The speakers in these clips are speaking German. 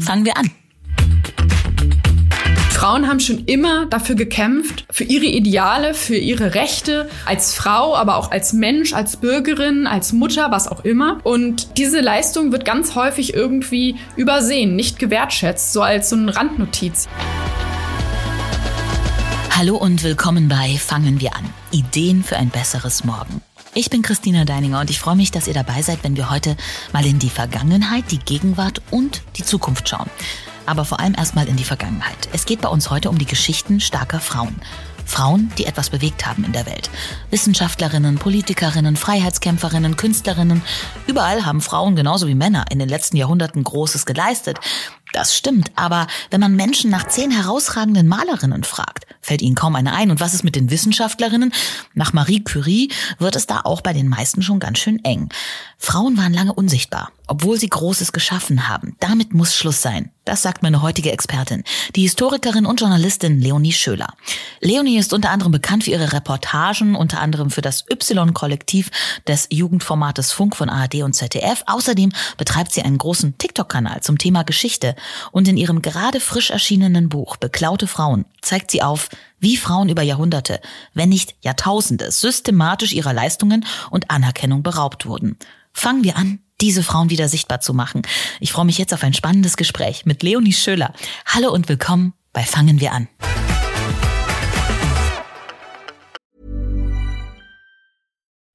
Fangen wir an. Frauen haben schon immer dafür gekämpft, für ihre Ideale, für ihre Rechte als Frau, aber auch als Mensch, als Bürgerin, als Mutter, was auch immer. Und diese Leistung wird ganz häufig irgendwie übersehen, nicht gewertschätzt, so als so eine Randnotiz. Hallo und willkommen bei Fangen wir an. Ideen für ein besseres Morgen. Ich bin Christina Deininger und ich freue mich, dass ihr dabei seid, wenn wir heute mal in die Vergangenheit, die Gegenwart und die Zukunft schauen aber vor allem erstmal in die Vergangenheit. Es geht bei uns heute um die Geschichten starker Frauen. Frauen, die etwas bewegt haben in der Welt. Wissenschaftlerinnen, Politikerinnen, Freiheitskämpferinnen, Künstlerinnen. Überall haben Frauen genauso wie Männer in den letzten Jahrhunderten Großes geleistet. Das stimmt, aber wenn man Menschen nach zehn herausragenden Malerinnen fragt, fällt ihnen kaum eine ein. Und was ist mit den Wissenschaftlerinnen? Nach Marie Curie wird es da auch bei den meisten schon ganz schön eng. Frauen waren lange unsichtbar, obwohl sie Großes geschaffen haben. Damit muss Schluss sein. Das sagt meine heutige Expertin, die Historikerin und Journalistin Leonie Schöler. Leonie ist unter anderem bekannt für ihre Reportagen, unter anderem für das Y-Kollektiv des Jugendformates Funk von ARD und ZDF. Außerdem betreibt sie einen großen TikTok-Kanal zum Thema Geschichte. Und in ihrem gerade frisch erschienenen Buch Beklaute Frauen zeigt sie auf, wie Frauen über Jahrhunderte, wenn nicht Jahrtausende, systematisch ihrer Leistungen und Anerkennung beraubt wurden. Fangen wir an, diese Frauen wieder sichtbar zu machen. Ich freue mich jetzt auf ein spannendes Gespräch mit Leonie Schöler. Hallo und willkommen bei Fangen wir an.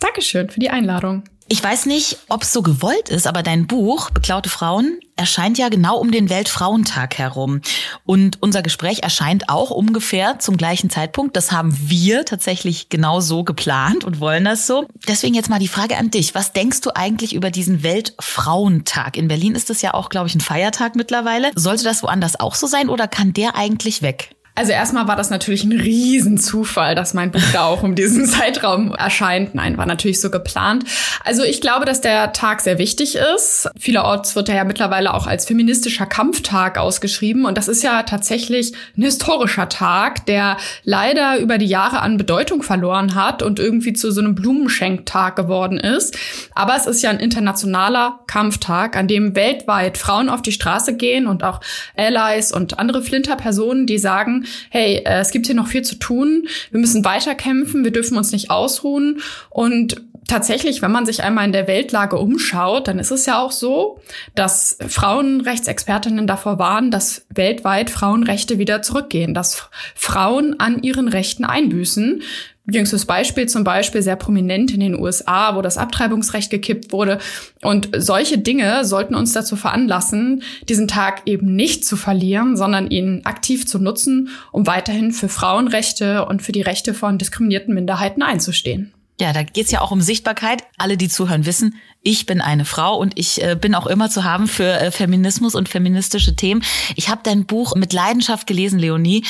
Dankeschön für die Einladung. Ich weiß nicht, ob es so gewollt ist, aber dein Buch Beklaute Frauen erscheint ja genau um den Weltfrauentag herum. Und unser Gespräch erscheint auch ungefähr zum gleichen Zeitpunkt. Das haben wir tatsächlich genau so geplant und wollen das so. Deswegen jetzt mal die Frage an dich. Was denkst du eigentlich über diesen Weltfrauentag? In Berlin ist es ja auch, glaube ich, ein Feiertag mittlerweile. Sollte das woanders auch so sein oder kann der eigentlich weg? Also erstmal war das natürlich ein Riesenzufall, dass mein Buch da auch um diesen Zeitraum erscheint. Nein, war natürlich so geplant. Also ich glaube, dass der Tag sehr wichtig ist. Vielerorts wird er ja mittlerweile auch als feministischer Kampftag ausgeschrieben. Und das ist ja tatsächlich ein historischer Tag, der leider über die Jahre an Bedeutung verloren hat und irgendwie zu so einem Blumenschenktag geworden ist. Aber es ist ja ein internationaler Kampftag, an dem weltweit Frauen auf die Straße gehen und auch Allies und andere Flinterpersonen, die sagen, hey, äh, es gibt hier noch viel zu tun, wir müssen weiterkämpfen, wir dürfen uns nicht ausruhen. Und tatsächlich, wenn man sich einmal in der Weltlage umschaut, dann ist es ja auch so, dass Frauenrechtsexpertinnen davor warnen, dass weltweit Frauenrechte wieder zurückgehen, dass Frauen an ihren Rechten einbüßen. Jüngstes Beispiel zum Beispiel sehr prominent in den USA, wo das Abtreibungsrecht gekippt wurde. Und solche Dinge sollten uns dazu veranlassen, diesen Tag eben nicht zu verlieren, sondern ihn aktiv zu nutzen, um weiterhin für Frauenrechte und für die Rechte von diskriminierten Minderheiten einzustehen. Ja, da geht's ja auch um Sichtbarkeit. Alle, die zuhören, wissen, ich bin eine Frau und ich äh, bin auch immer zu haben für äh, Feminismus und feministische Themen. Ich habe dein Buch mit Leidenschaft gelesen, Leonie,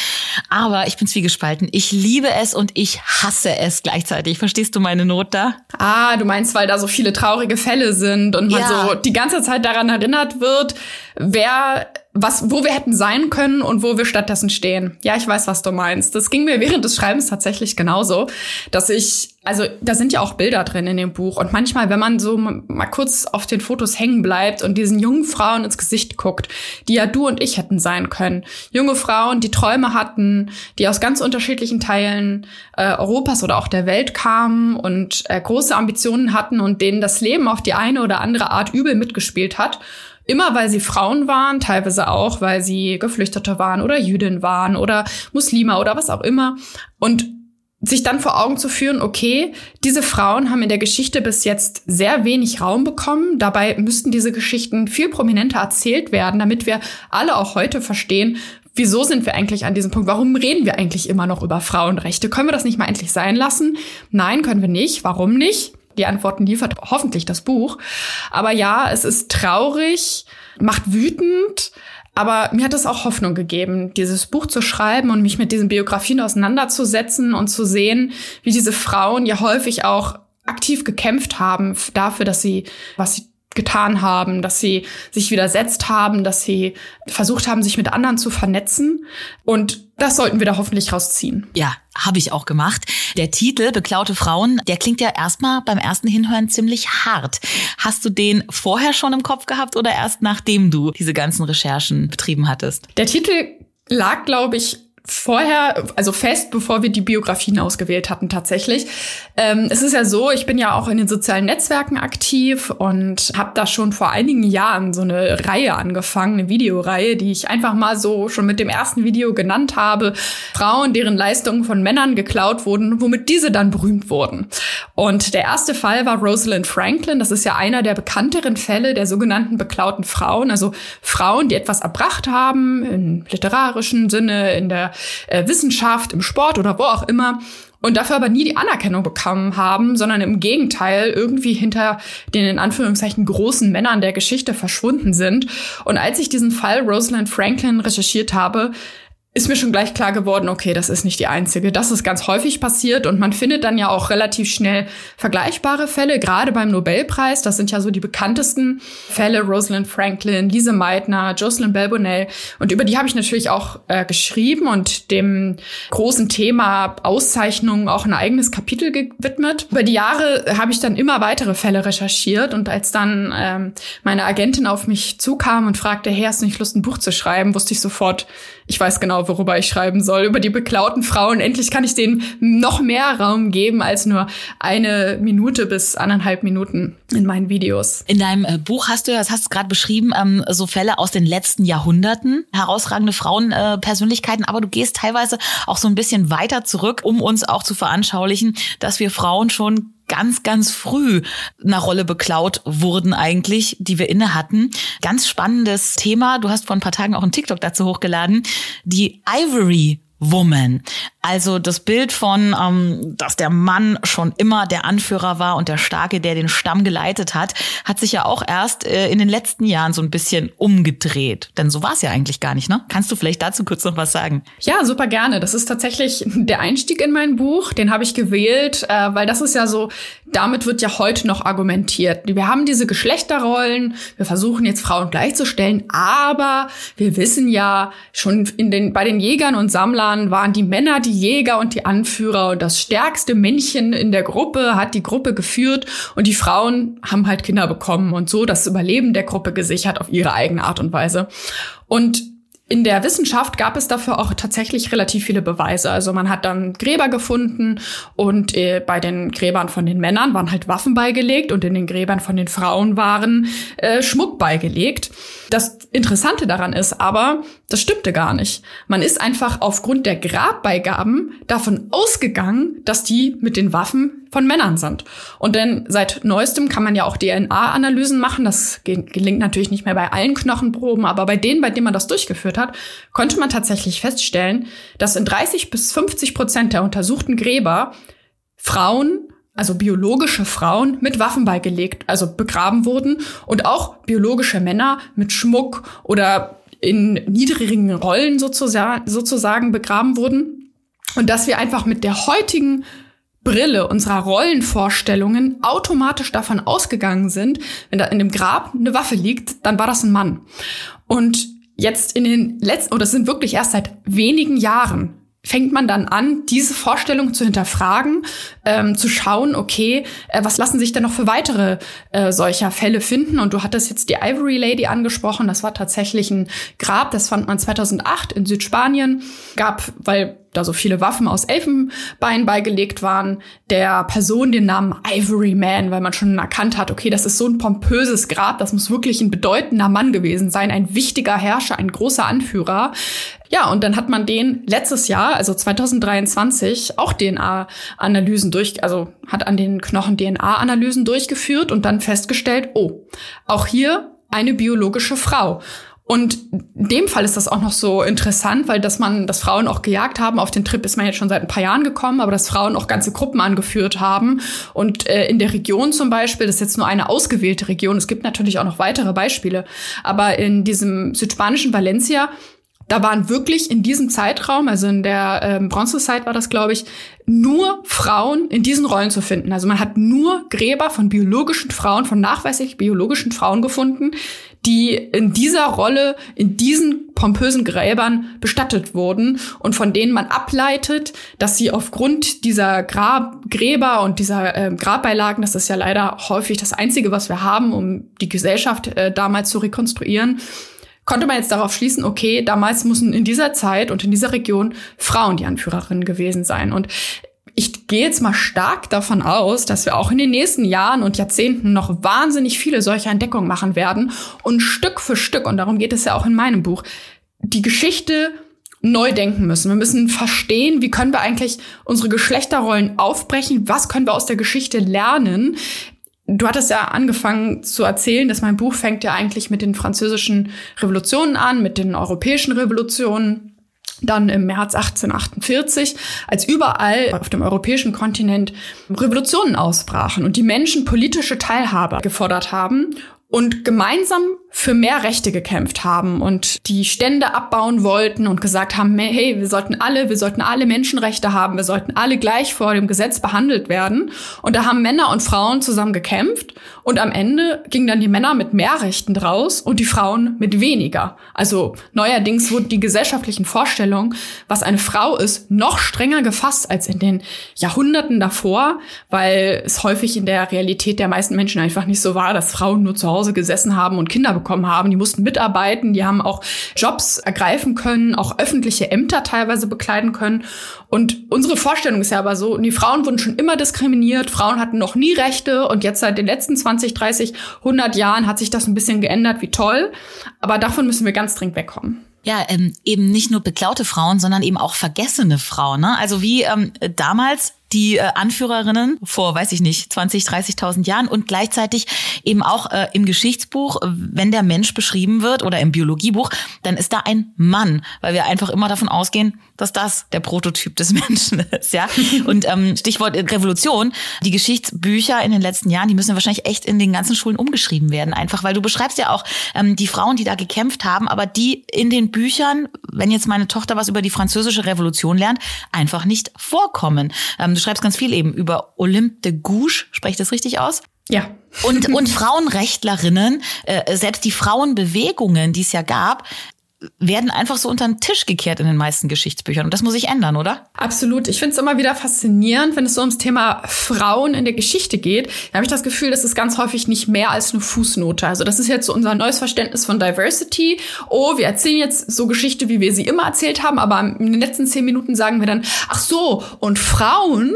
aber ich bin zwiegespalten. Ich liebe es und ich hasse es gleichzeitig. Verstehst du meine Not da? Ah, du meinst, weil da so viele traurige Fälle sind und man Ja. so die ganze Zeit daran erinnert wird, wer was, wo wir hätten sein können und wo wir stattdessen stehen. Ja, ich weiß, was du meinst. Das ging mir während des Schreibens tatsächlich genauso, dass ich, also da sind ja auch Bilder drin in dem Buch und manchmal, wenn man so mal kurz auf den Fotos hängen bleibt und diesen jungen Frauen ins Gesicht guckt, die ja du und ich hätten sein können. Junge Frauen, die Träume hatten, die aus ganz unterschiedlichen Teilen äh, Europas oder auch der Welt kamen und äh, große Ambitionen hatten und denen das Leben auf die eine oder andere Art übel mitgespielt hat. Immer weil sie Frauen waren, teilweise auch, weil sie Geflüchtete waren oder Jüdin waren oder Muslime oder was auch immer. Und sich dann vor Augen zu führen, okay, diese Frauen haben in der Geschichte bis jetzt sehr wenig Raum bekommen. Dabei müssten diese Geschichten viel prominenter erzählt werden, damit wir alle auch heute verstehen, wieso sind wir eigentlich an diesem Punkt? Warum reden wir eigentlich immer noch über Frauenrechte? Können wir das nicht mal endlich sein lassen? Nein, können wir nicht. Warum nicht? Die Antworten liefert hoffentlich das Buch. Aber ja, es ist traurig, macht wütend, aber mir hat es auch Hoffnung gegeben, dieses Buch zu schreiben und mich mit diesen Biografien auseinanderzusetzen und zu sehen, wie diese Frauen ja häufig auch aktiv gekämpft haben dafür, dass sie, was sie getan haben, dass sie sich widersetzt haben, dass sie versucht haben, sich mit anderen zu vernetzen. Und das sollten wir da hoffentlich rausziehen. Ja, habe ich auch gemacht. Der Titel Beklaute Frauen, der klingt ja erstmal beim ersten Hinhören ziemlich hart. Hast du den vorher schon im Kopf gehabt oder erst nachdem du diese ganzen Recherchen betrieben hattest? Der Titel lag, glaube ich, vorher, also fest, bevor wir die Biografien ausgewählt hatten tatsächlich. Ähm, es ist ja so, ich bin ja auch in den sozialen Netzwerken aktiv und habe da schon vor einigen Jahren so eine Reihe angefangen, eine Videoreihe, die ich einfach mal so schon mit dem ersten Video genannt habe. Frauen, deren Leistungen von Männern geklaut wurden, womit diese dann berühmt wurden. Und der erste Fall war Rosalind Franklin. Das ist ja einer der bekannteren Fälle der sogenannten beklauten Frauen. Also Frauen, die etwas erbracht haben, im literarischen Sinne, in der äh, Wissenschaft, im Sport oder wo auch immer und dafür aber nie die Anerkennung bekommen haben, sondern im Gegenteil irgendwie hinter den in Anführungszeichen großen Männern der Geschichte verschwunden sind. Und als ich diesen Fall Rosalind Franklin recherchiert habe, ist mir schon gleich klar geworden, okay, das ist nicht die einzige. Das ist ganz häufig passiert und man findet dann ja auch relativ schnell vergleichbare Fälle, gerade beim Nobelpreis. Das sind ja so die bekanntesten Fälle, Rosalind Franklin, Lise Meitner, Jocelyn Bell Bonnell. Und über die habe ich natürlich auch äh, geschrieben und dem großen Thema Auszeichnungen auch ein eigenes Kapitel gewidmet. Über die Jahre habe ich dann immer weitere Fälle recherchiert und als dann ähm, meine Agentin auf mich zukam und fragte, hey, hast du nicht Lust, ein Buch zu schreiben, wusste ich sofort, ich weiß genau, worüber ich schreiben soll. Über die beklauten Frauen. Endlich kann ich denen noch mehr Raum geben als nur eine Minute bis anderthalb Minuten in meinen Videos. In deinem äh, Buch hast du, das hast du gerade beschrieben, ähm, so Fälle aus den letzten Jahrhunderten, herausragende Frauenpersönlichkeiten, aber du gehst teilweise auch so ein bisschen weiter zurück, um uns auch zu veranschaulichen, dass wir Frauen schon ganz, ganz früh einer Rolle beklaut wurden eigentlich, die wir inne hatten. Ganz spannendes Thema. Du hast vor ein paar Tagen auch einen TikTok dazu hochgeladen. Die Ivory Woman. Also das Bild von, ähm, dass der Mann schon immer der Anführer war und der Starke, der den Stamm geleitet hat, hat sich ja auch erst äh, in den letzten Jahren so ein bisschen umgedreht. Denn so war es ja eigentlich gar nicht, ne? Kannst du vielleicht dazu kurz noch was sagen? Ja, super gerne. Das ist tatsächlich der Einstieg in mein Buch. Den habe ich gewählt, äh, weil das ist ja so, damit wird ja heute noch argumentiert. Wir haben diese Geschlechterrollen, wir versuchen jetzt Frauen gleichzustellen, aber wir wissen ja schon in den, bei den Jägern und Sammlern, waren die Männer die Jäger und die Anführer. Und das stärkste Männchen in der Gruppe hat die Gruppe geführt. Und die Frauen haben halt Kinder bekommen. Und so das Überleben der Gruppe gesichert auf ihre eigene Art und Weise. Und in der Wissenschaft gab es dafür auch tatsächlich relativ viele Beweise. Also man hat dann Gräber gefunden und äh, bei den Gräbern von den Männern waren halt Waffen beigelegt und in den Gräbern von den Frauen waren äh, Schmuck beigelegt. Das Interessante daran ist aber, das stimmte gar nicht. Man ist einfach aufgrund der Grabbeigaben davon ausgegangen, dass die mit den Waffen von Männern sind. Und denn seit neuestem kann man ja auch DNA-Analysen machen. Das gelingt natürlich nicht mehr bei allen Knochenproben, aber bei denen, bei denen man das durchgeführt hat, konnte man tatsächlich feststellen, dass in 30 bis 50 Prozent der untersuchten Gräber Frauen also biologische Frauen mit Waffen beigelegt, also begraben wurden und auch biologische Männer mit Schmuck oder in niedrigen Rollen sozusagen, sozusagen begraben wurden. Und dass wir einfach mit der heutigen Brille unserer Rollenvorstellungen automatisch davon ausgegangen sind, wenn da in dem Grab eine Waffe liegt, dann war das ein Mann. Und jetzt in den letzten, oder es sind wirklich erst seit wenigen Jahren fängt man dann an, diese Vorstellung zu hinterfragen, ähm, zu schauen, okay, äh, was lassen sich denn noch für weitere äh, solcher Fälle finden? Und du hattest jetzt die Ivory Lady angesprochen. Das war tatsächlich ein Grab, das fand man 2008 in Südspanien. Gab, weil da so viele Waffen aus Elfenbein beigelegt waren, der Person den Namen Ivory Man, weil man schon erkannt hat, okay, das ist so ein pompöses Grab, das muss wirklich ein bedeutender Mann gewesen sein, ein wichtiger Herrscher, ein großer Anführer. Ja, und dann hat man den letztes Jahr, also 2023, auch DNA-Analysen durch, also hat an den Knochen DNA-Analysen durchgeführt und dann festgestellt, oh, auch hier eine biologische Frau. Und in dem Fall ist das auch noch so interessant, weil dass man, dass Frauen auch gejagt haben. Auf den Trip ist man jetzt schon seit ein paar Jahren gekommen, aber dass Frauen auch ganze Gruppen angeführt haben. Und äh, in der Region zum Beispiel, das ist jetzt nur eine ausgewählte Region. Es gibt natürlich auch noch weitere Beispiele. Aber in diesem südspanischen Valencia da waren wirklich in diesem Zeitraum, also in der ähm, Bronzezeit war das, glaube ich, nur Frauen in diesen Rollen zu finden. Also man hat nur Gräber von biologischen Frauen, von nachweislich biologischen Frauen gefunden, die in dieser Rolle, in diesen pompösen Gräbern bestattet wurden und von denen man ableitet, dass sie aufgrund dieser Grab Gräber und dieser äh, Grabbeilagen, das ist ja leider häufig das Einzige, was wir haben, um die Gesellschaft äh, damals zu rekonstruieren, konnte man jetzt darauf schließen, okay, damals müssen in dieser Zeit und in dieser Region Frauen die Anführerinnen gewesen sein. Und ich gehe jetzt mal stark davon aus, dass wir auch in den nächsten Jahren und Jahrzehnten noch wahnsinnig viele solcher Entdeckungen machen werden und Stück für Stück, und darum geht es ja auch in meinem Buch, die Geschichte neu denken müssen. Wir müssen verstehen, wie können wir eigentlich unsere Geschlechterrollen aufbrechen, was können wir aus der Geschichte lernen, Du hattest ja angefangen zu erzählen, dass mein Buch fängt ja eigentlich mit den französischen Revolutionen an, mit den europäischen Revolutionen. Dann im März 1848, als überall auf dem europäischen Kontinent Revolutionen ausbrachen und die Menschen politische Teilhabe gefordert haben und gemeinsam für mehr Rechte gekämpft haben und die Stände abbauen wollten und gesagt haben, hey, wir sollten alle, wir sollten alle Menschenrechte haben, wir sollten alle gleich vor dem Gesetz behandelt werden. Und da haben Männer und Frauen zusammen gekämpft und am Ende gingen dann die Männer mit mehr Rechten draus und die Frauen mit weniger. Also neuerdings wurden die gesellschaftlichen Vorstellungen, was eine Frau ist, noch strenger gefasst als in den Jahrhunderten davor, weil es häufig in der Realität der meisten Menschen einfach nicht so war, dass Frauen nur zu Hause gesessen haben und Kinder bekommen haben. Die mussten mitarbeiten, die haben auch Jobs ergreifen können, auch öffentliche Ämter teilweise bekleiden können. Und unsere Vorstellung ist ja aber so, die Frauen wurden schon immer diskriminiert, Frauen hatten noch nie Rechte und jetzt seit den letzten 20, 30, 100 Jahren hat sich das ein bisschen geändert, wie toll. Aber davon müssen wir ganz dringend wegkommen. Ja, ähm, eben nicht nur beklaute Frauen, sondern eben auch vergessene Frauen. Ne? Also wie ähm, damals die äh, Anführerinnen vor, weiß ich nicht, 20, 30.000 Jahren und gleichzeitig eben auch äh, im Geschichtsbuch, wenn der Mensch beschrieben wird oder im Biologiebuch, dann ist da ein Mann, weil wir einfach immer davon ausgehen, dass das der Prototyp des Menschen ist, ja. Und ähm, Stichwort Revolution, die Geschichtsbücher in den letzten Jahren, die müssen wahrscheinlich echt in den ganzen Schulen umgeschrieben werden, einfach weil du beschreibst ja auch ähm, die Frauen, die da gekämpft haben, aber die in den Büchern, wenn jetzt meine Tochter was über die französische Revolution lernt, einfach nicht vorkommen. Ähm, du schreibst ganz viel eben über Olympe de Gouges, spreche ich das richtig aus? Ja. Und, und Frauenrechtlerinnen, äh, selbst die Frauenbewegungen, die es ja gab, werden einfach so unter den Tisch gekehrt in den meisten Geschichtsbüchern. Und das muss sich ändern, oder? Absolut. Ich finde es immer wieder faszinierend, wenn es so ums Thema Frauen in der Geschichte geht. Da habe ich das Gefühl, das ist ganz häufig nicht mehr als eine Fußnote. Also das ist jetzt so unser neues Verständnis von Diversity. Oh, wir erzählen jetzt so Geschichte, wie wir sie immer erzählt haben, aber in den letzten zehn Minuten sagen wir dann, ach so, und Frauen?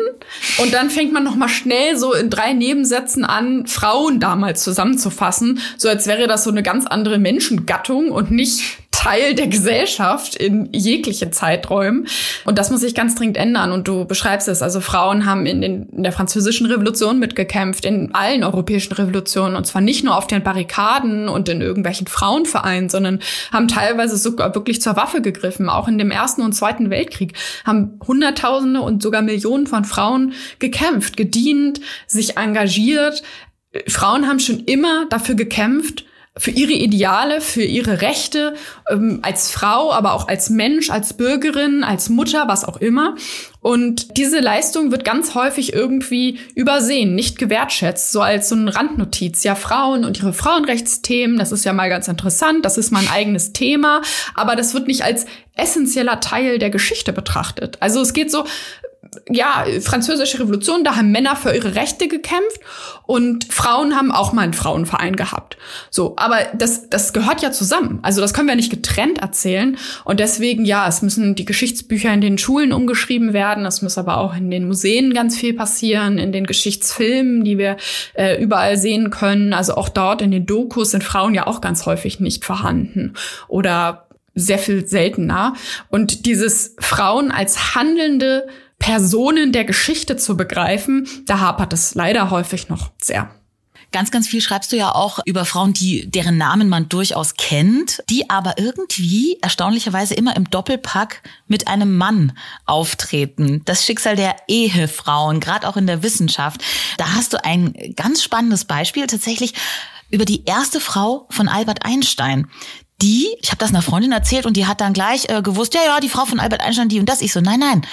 Und dann fängt man noch mal schnell so in drei Nebensätzen an, Frauen damals zusammenzufassen, so als wäre das so eine ganz andere Menschengattung und nicht Teil der Gesellschaft in jeglichen Zeiträumen. Und das muss sich ganz dringend ändern. Und du beschreibst es. Also Frauen haben in, den, in der französischen Revolution mitgekämpft, in allen europäischen Revolutionen. Und zwar nicht nur auf den Barrikaden und in irgendwelchen Frauenvereinen, sondern haben teilweise sogar wirklich zur Waffe gegriffen. Auch in dem Ersten und Zweiten Weltkrieg haben Hunderttausende und sogar Millionen von Frauen gekämpft, gedient, sich engagiert. Frauen haben schon immer dafür gekämpft, für ihre Ideale, für ihre Rechte ähm, als Frau, aber auch als Mensch, als Bürgerin, als Mutter, was auch immer. Und diese Leistung wird ganz häufig irgendwie übersehen, nicht gewertschätzt, so als so eine Randnotiz. Ja, Frauen und ihre Frauenrechtsthemen, das ist ja mal ganz interessant, das ist mal ein eigenes Thema, aber das wird nicht als essentieller Teil der Geschichte betrachtet. Also es geht so, ja, französische Revolution, da haben Männer für ihre Rechte gekämpft und Frauen haben auch mal einen Frauenverein gehabt. So, aber das, das gehört ja zusammen. Also das können wir nicht getrennt erzählen. Und deswegen, ja, es müssen die Geschichtsbücher in den Schulen umgeschrieben werden. Es muss aber auch in den Museen ganz viel passieren, in den Geschichtsfilmen, die wir äh, überall sehen können. Also auch dort in den Dokus sind Frauen ja auch ganz häufig nicht vorhanden. Oder sehr viel seltener. Und dieses Frauen als handelnde Personen der Geschichte zu begreifen, da hapert es leider häufig noch sehr. Ganz, ganz viel schreibst du ja auch über Frauen, die, deren Namen man durchaus kennt, die aber irgendwie erstaunlicherweise immer im Doppelpack mit einem Mann auftreten. Das Schicksal der Ehefrauen, gerade auch in der Wissenschaft. Da hast du ein ganz spannendes Beispiel tatsächlich über die erste Frau von Albert Einstein die, ich habe das einer Freundin erzählt und die hat dann gleich äh, gewusst, ja, ja, die Frau von Albert Einstein, die und das. Ich so, nein, nein,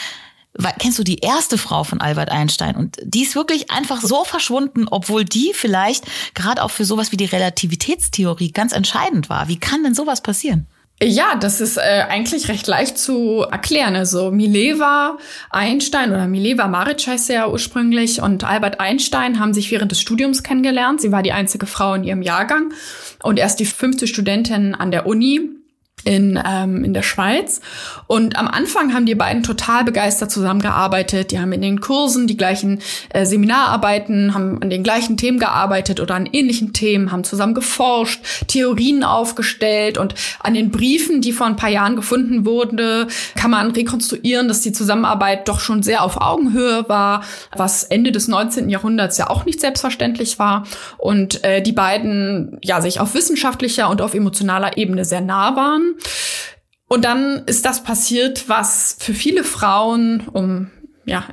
kennst du die erste Frau von Albert Einstein? Und die ist wirklich einfach so verschwunden, obwohl die vielleicht gerade auch für sowas wie die Relativitätstheorie ganz entscheidend war. Wie kann denn sowas passieren? Ja, das ist äh, eigentlich recht leicht zu erklären. Also Mileva Einstein oder Mileva Maric heißt sie ja ursprünglich und Albert Einstein haben sich während des Studiums kennengelernt. Sie war die einzige Frau in ihrem Jahrgang und erst die fünfte Studentin an der Uni in, ähm, in der Schweiz. Und am Anfang haben die beiden total begeistert zusammengearbeitet. Die haben in den Kursen die gleichen äh, Seminararbeiten, haben an den gleichen Themen gearbeitet oder an ähnlichen Themen, haben zusammen geforscht, Theorien aufgestellt und an den Briefen, die vor ein paar Jahren gefunden wurden, kann man rekonstruieren, dass die Zusammenarbeit doch schon sehr auf Augenhöhe war, was Ende des 19. Jahrhunderts ja auch nicht selbstverständlich war. Und äh, die beiden ja sich auf wissenschaftlicher und auf emotionaler Ebene sehr nah waren und dann ist das passiert, was für viele Frauen um ja,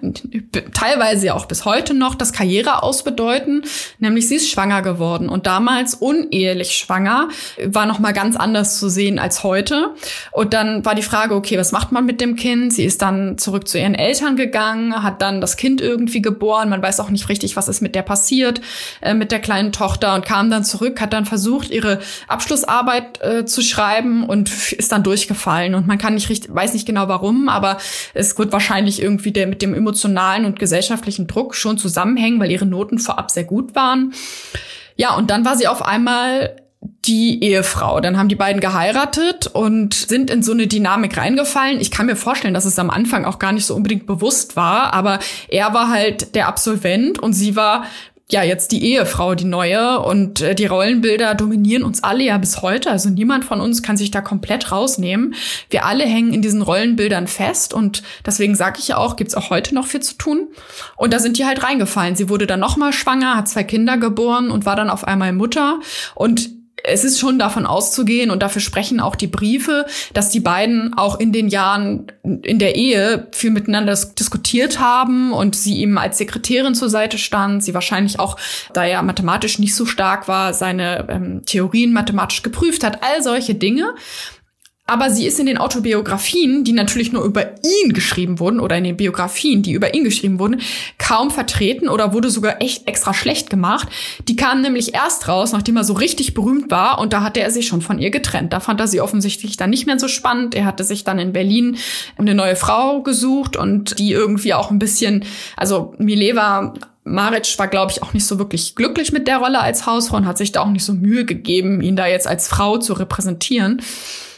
teilweise ja auch bis heute noch das Karriere ausbedeuten, nämlich sie ist schwanger geworden und damals unehelich schwanger, war noch mal ganz anders zu sehen als heute. Und dann war die Frage, okay, was macht man mit dem Kind? Sie ist dann zurück zu ihren Eltern gegangen, hat dann das Kind irgendwie geboren, man weiß auch nicht richtig, was ist mit der passiert, äh, mit der kleinen Tochter und kam dann zurück, hat dann versucht, ihre Abschlussarbeit äh, zu schreiben und ist dann durchgefallen und man kann nicht richtig, weiß nicht genau warum, aber es wird wahrscheinlich irgendwie der mit dem emotionalen und gesellschaftlichen Druck schon zusammenhängen, weil ihre Noten vorab sehr gut waren. Ja, und dann war sie auf einmal die Ehefrau. Dann haben die beiden geheiratet und sind in so eine Dynamik reingefallen. Ich kann mir vorstellen, dass es am Anfang auch gar nicht so unbedingt bewusst war, aber er war halt der Absolvent und sie war ja jetzt die Ehefrau, die neue. Und äh, die Rollenbilder dominieren uns alle ja bis heute. Also niemand von uns kann sich da komplett rausnehmen. Wir alle hängen in diesen Rollenbildern fest. Und deswegen sage ich ja auch, gibt's auch heute noch viel zu tun. Und da sind die halt reingefallen. Sie wurde dann noch mal schwanger, hat zwei Kinder geboren und war dann auf einmal Mutter. Und es ist schon davon auszugehen und dafür sprechen auch die Briefe, dass die beiden auch in den Jahren in der Ehe viel miteinander diskutiert haben und sie ihm als Sekretärin zur Seite stand. Sie wahrscheinlich auch, da er mathematisch nicht so stark war, seine ähm, Theorien mathematisch geprüft hat. All solche Dinge. Aber sie ist in den Autobiografien, die natürlich nur über ihn geschrieben wurden, oder in den Biografien, die über ihn geschrieben wurden, kaum vertreten oder wurde sogar echt extra schlecht gemacht. Die kamen nämlich erst raus, nachdem er so richtig berühmt war, und da hatte er sich schon von ihr getrennt. Da fand er sie offensichtlich dann nicht mehr so spannend. Er hatte sich dann in Berlin eine neue Frau gesucht und die irgendwie auch ein bisschen, also Mileva Maric war, glaube ich, auch nicht so wirklich glücklich mit der Rolle als Hausfrau und hat sich da auch nicht so Mühe gegeben, ihn da jetzt als Frau zu repräsentieren.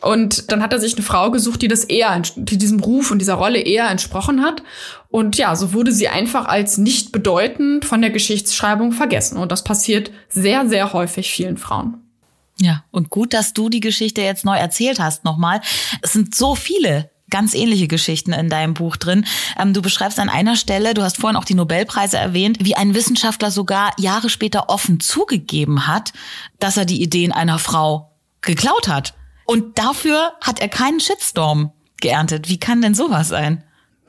Und dann hat er sich eine Frau gesucht, die das eher, die diesem Ruf und dieser Rolle eher entsprochen hat. Und ja, so wurde sie einfach als nicht bedeutend von der Geschichtsschreibung vergessen. Und das passiert sehr, sehr häufig vielen Frauen. Ja, und gut, dass du die Geschichte jetzt neu erzählt hast nochmal. Es sind so viele ganz ähnliche Geschichten in deinem Buch drin. Ähm, du beschreibst an einer Stelle, du hast vorhin auch die Nobelpreise erwähnt, wie ein Wissenschaftler sogar Jahre später offen zugegeben hat, dass er die Ideen einer Frau geklaut hat. Und dafür hat er keinen Shitstorm geerntet. Wie kann denn sowas sein?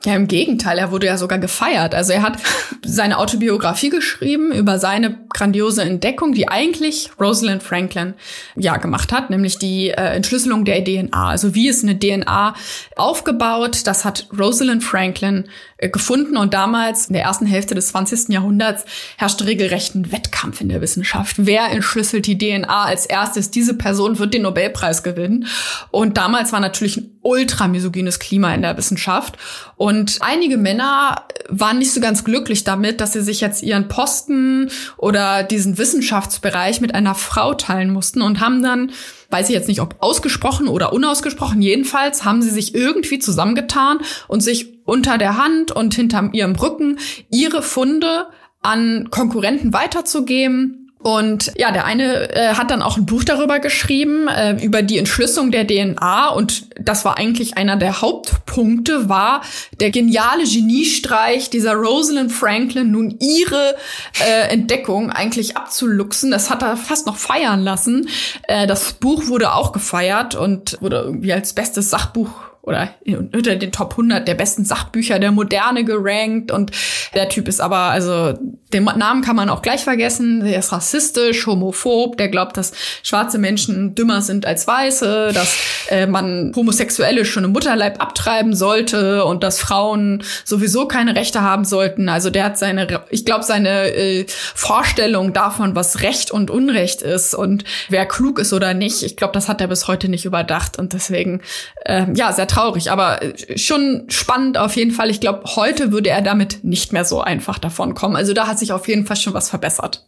Ja, im Gegenteil, er wurde ja sogar gefeiert. Also er hat seine Autobiografie geschrieben über seine grandiose Entdeckung, die eigentlich Rosalind Franklin ja gemacht hat, nämlich die äh, Entschlüsselung der DNA. Also wie ist eine DNA aufgebaut? Das hat Rosalind Franklin äh, gefunden und damals in der ersten Hälfte des 20. Jahrhunderts herrschte regelrecht ein Wettkampf in der Wissenschaft. Wer entschlüsselt die DNA als erstes? Diese Person wird den Nobelpreis gewinnen. Und damals war natürlich ein ultra misogynes Klima in der Wissenschaft. Und einige Männer waren nicht so ganz glücklich damit, dass sie sich jetzt ihren Posten oder diesen Wissenschaftsbereich mit einer Frau teilen mussten und haben dann weiß ich jetzt nicht, ob ausgesprochen oder unausgesprochen, jedenfalls haben sie sich irgendwie zusammengetan und sich unter der Hand und hinter ihrem Rücken ihre Funde an Konkurrenten weiterzugeben Und ja, der eine äh, hat dann auch ein Buch darüber geschrieben, äh, über die Entschlüsselung der DNA. Und das war eigentlich einer der Hauptpunkte, war der geniale Geniestreich dieser Rosalind Franklin, nun ihre äh, Entdeckung eigentlich abzuluxen. Das hat er fast noch feiern lassen. Äh, das Buch wurde auch gefeiert und wurde irgendwie als bestes Sachbuch oder unter den Top 100 der besten Sachbücher der Moderne gerankt. Und der Typ ist aber, also den Namen kann man auch gleich vergessen, der ist rassistisch, homophob, der glaubt, dass schwarze Menschen dümmer sind als Weiße, dass äh, man Homosexuelle schon im Mutterleib abtreiben sollte und dass Frauen sowieso keine Rechte haben sollten. Also der hat seine, ich glaube, seine äh, Vorstellung davon, was Recht und Unrecht ist und wer klug ist oder nicht, ich glaube, das hat er bis heute nicht überdacht. Und deswegen, äh, ja, sehr traurig, aber äh, schon spannend auf jeden Fall. Ich glaube, heute würde er damit nicht mehr so einfach davon kommen. Also da hat sich auf jeden Fall schon was verbessert.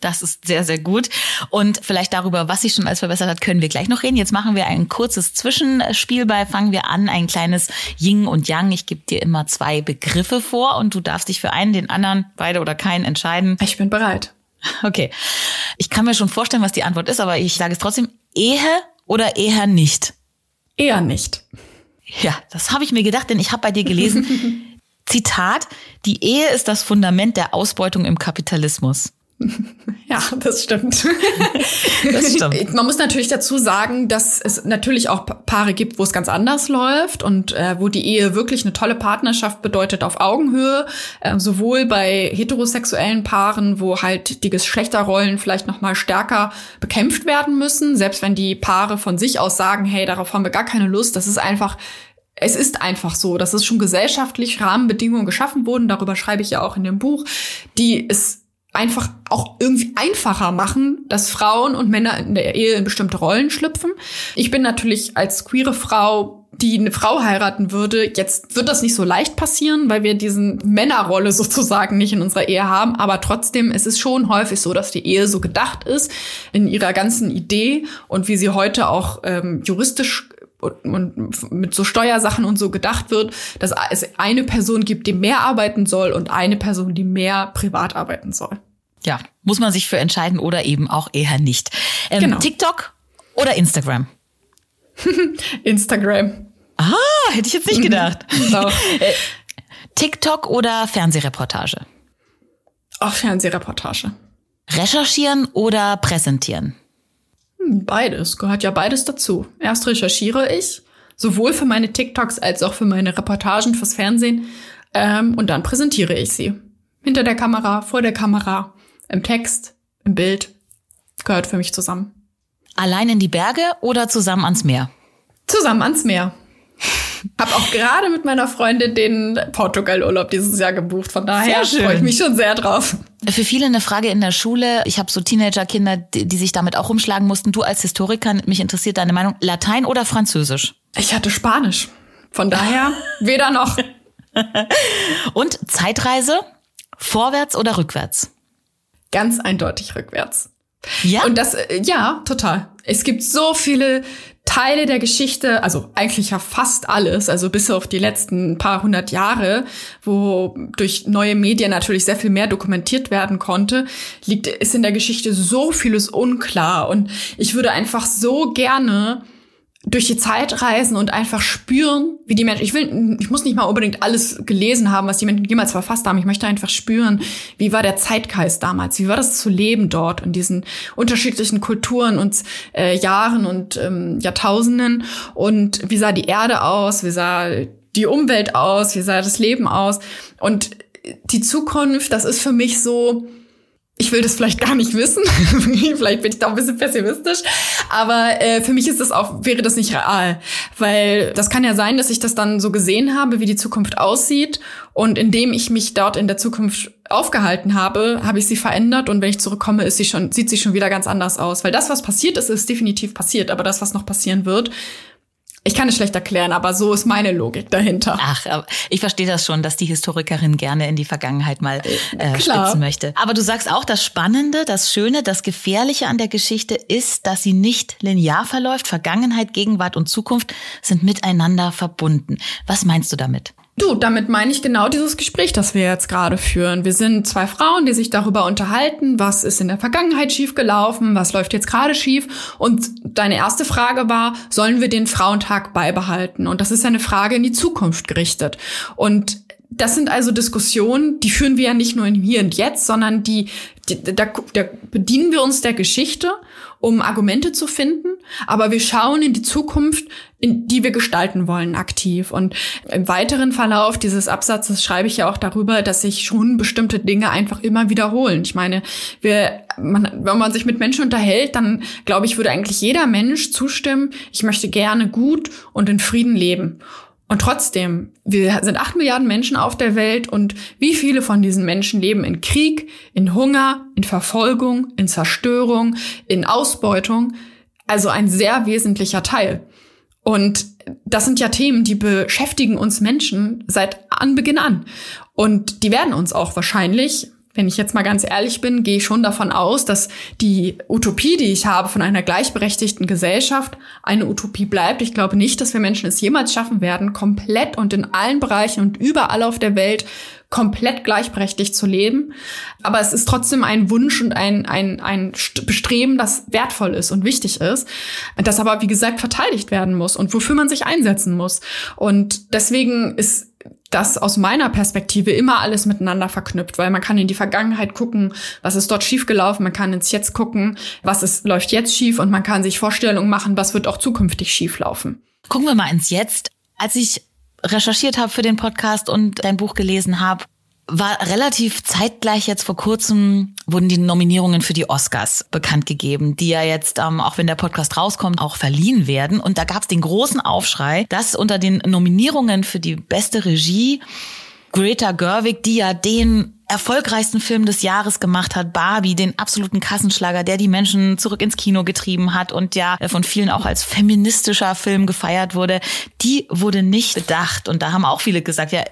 Das ist sehr, sehr gut. Und vielleicht darüber, was sich schon alles verbessert hat, können wir gleich noch reden. Jetzt machen wir ein kurzes Zwischenspiel bei. Fangen wir an, ein kleines Yin und Yang. Ich gebe dir immer zwei Begriffe vor und du darfst dich für einen, den anderen, beide oder keinen entscheiden. Ich bin bereit. Okay. Ich kann mir schon vorstellen, was die Antwort ist, aber ich sage es trotzdem. Ehe oder eher nicht? Eher nicht. Ja, das habe ich mir gedacht, denn ich habe bei dir gelesen, Zitat, die Ehe ist das Fundament der Ausbeutung im Kapitalismus. Ja, das stimmt. Das stimmt. Man muss natürlich dazu sagen, dass es natürlich auch Paare gibt, wo es ganz anders läuft und äh, wo die Ehe wirklich eine tolle Partnerschaft bedeutet auf Augenhöhe, äh, sowohl bei heterosexuellen Paaren, wo halt die Geschlechterrollen vielleicht noch mal stärker bekämpft werden müssen, selbst wenn die Paare von sich aus sagen, hey, darauf haben wir gar keine Lust, das ist einfach es ist einfach so, dass es schon gesellschaftlich Rahmenbedingungen geschaffen wurden, darüber schreibe ich ja auch in dem Buch, die es einfach auch irgendwie einfacher machen, dass Frauen und Männer in der Ehe in bestimmte Rollen schlüpfen. Ich bin natürlich als queere Frau, die eine Frau heiraten würde, jetzt wird das nicht so leicht passieren, weil wir diesen Männerrolle sozusagen nicht in unserer Ehe haben. Aber trotzdem ist es schon häufig so, dass die Ehe so gedacht ist in ihrer ganzen Idee und wie sie heute auch ähm, juristisch und mit so Steuersachen und so gedacht wird, dass es eine Person gibt, die mehr arbeiten soll und eine Person, die mehr privat arbeiten soll. Ja, muss man sich für entscheiden oder eben auch eher nicht. Ähm, genau. TikTok oder Instagram? Instagram. Ah, hätte ich jetzt nicht gedacht. Äh, TikTok oder Fernsehreportage? Auch Fernsehreportage. Recherchieren oder präsentieren? Hm, beides, gehört ja beides dazu. Erst recherchiere ich, sowohl für meine TikToks als auch für meine Reportagen fürs Fernsehen, ähm, und dann präsentiere ich sie. Hinter der Kamera, vor der Kamera, im Text, im Bild. Gehört für mich zusammen. Allein in die Berge oder zusammen ans Meer? Zusammen ans Meer. Hab auch gerade mit meiner Freundin den Portugal-Urlaub dieses Jahr gebucht. Von daher freue ich mich schon sehr drauf. Für viele eine Frage in der Schule. Ich habe so Teenager-Kinder, die, die sich damit auch rumschlagen mussten. Du als Historiker, mich interessiert deine Meinung. Latein oder Französisch? Ich hatte Spanisch. Von daher weder noch. Und Zeitreise? Vorwärts oder rückwärts? Ganz eindeutig rückwärts. Ja. Und das, äh, ja, total. Es gibt so viele Teile der Geschichte, also eigentlich ja fast alles, also bis auf die letzten paar hundert Jahre, wo durch neue Medien natürlich sehr viel mehr dokumentiert werden konnte, liegt, ist in der Geschichte so vieles unklar. Und ich würde einfach so gerne durch die Zeit reisen und einfach spüren, wie die Menschen, ich will, ich muss nicht mal unbedingt alles gelesen haben, was die Menschen jemals verfasst haben. Ich möchte einfach spüren, wie war der Zeitgeist damals? Wie war das zu leben dort in diesen unterschiedlichen Kulturen und äh, Jahren und ähm, Jahrtausenden? Und wie sah die Erde aus? Wie sah die Umwelt aus? Wie sah das Leben aus? Und die Zukunft, das ist für mich so, ich will das vielleicht gar nicht wissen. vielleicht bin ich da ein bisschen pessimistisch. Aber äh, für mich ist das auch, wäre das nicht real. Weil das kann ja sein, dass ich das dann so gesehen habe, wie die Zukunft aussieht. Und indem ich mich dort in der Zukunft aufgehalten habe, habe ich sie verändert. Und wenn ich zurückkomme, ist sie schon, sieht sie schon wieder ganz anders aus. Weil das, was passiert ist, ist definitiv passiert. Aber das, was noch passieren wird, ich kann es schlecht erklären, aber so ist meine Logik dahinter. Ach, ich verstehe das schon, dass die Historikerin gerne in die Vergangenheit mal äh, spitzen möchte. Aber du sagst auch, das Spannende, das Schöne, das Gefährliche an der Geschichte ist, dass sie nicht linear verläuft. Vergangenheit, Gegenwart und Zukunft sind miteinander verbunden. Was meinst du damit? Du, damit meine ich genau dieses Gespräch, das wir jetzt gerade führen. Wir sind zwei Frauen, die sich darüber unterhalten, was ist in der Vergangenheit schiefgelaufen, was läuft jetzt gerade schief. Und deine erste Frage war, sollen wir den Frauentag beibehalten? Und das ist eine Frage in die Zukunft gerichtet. Und das sind also Diskussionen, die führen wir ja nicht nur in Hier und Jetzt, sondern die, die da, da bedienen wir uns der Geschichte, um Argumente zu finden, aber wir schauen in die Zukunft, in die wir gestalten wollen, aktiv. Und im weiteren Verlauf dieses Absatzes schreibe ich ja auch darüber, dass sich schon bestimmte Dinge einfach immer wiederholen. Ich meine, wir, man, wenn man sich mit Menschen unterhält, dann glaube ich, würde eigentlich jeder Mensch zustimmen, ich möchte gerne gut und in Frieden leben. Und trotzdem, wir sind acht Milliarden Menschen auf der Welt und wie viele von diesen Menschen leben in Krieg, in Hunger, in Verfolgung, in Zerstörung, in Ausbeutung? Also ein sehr wesentlicher Teil. Und das sind ja Themen, die beschäftigen uns Menschen seit Anbeginn an. Und die werden uns auch wahrscheinlich wenn ich jetzt mal ganz ehrlich bin, gehe ich schon davon aus, dass die Utopie, die ich habe von einer gleichberechtigten Gesellschaft, eine Utopie bleibt. Ich glaube nicht, dass wir Menschen es jemals schaffen werden, komplett und in allen Bereichen und überall auf der Welt komplett gleichberechtigt zu leben. Aber es ist trotzdem ein Wunsch und ein, ein, ein Bestreben, das wertvoll ist und wichtig ist, das aber, wie gesagt, verteidigt werden muss und wofür man sich einsetzen muss. Und deswegen ist das aus meiner Perspektive immer alles miteinander verknüpft, weil man kann in die Vergangenheit gucken, was ist dort schiefgelaufen, man kann ins Jetzt gucken, was ist, läuft jetzt schief und man kann sich Vorstellungen machen, was wird auch zukünftig schieflaufen. Gucken wir mal ins Jetzt. Als ich recherchiert habe für den Podcast und dein Buch gelesen habe, war relativ zeitgleich jetzt vor kurzem wurden die Nominierungen für die Oscars bekannt gegeben, die ja jetzt, ähm, auch wenn der Podcast rauskommt, auch verliehen werden. Und da gab es den großen Aufschrei, dass unter den Nominierungen für die beste Regie Greta Gerwig, die ja den erfolgreichsten Film des Jahres gemacht hat, Barbie, den absoluten Kassenschlager, der die Menschen zurück ins Kino getrieben hat und ja von vielen auch als feministischer Film gefeiert wurde, die wurde nicht bedacht. Und da haben auch viele gesagt, ja,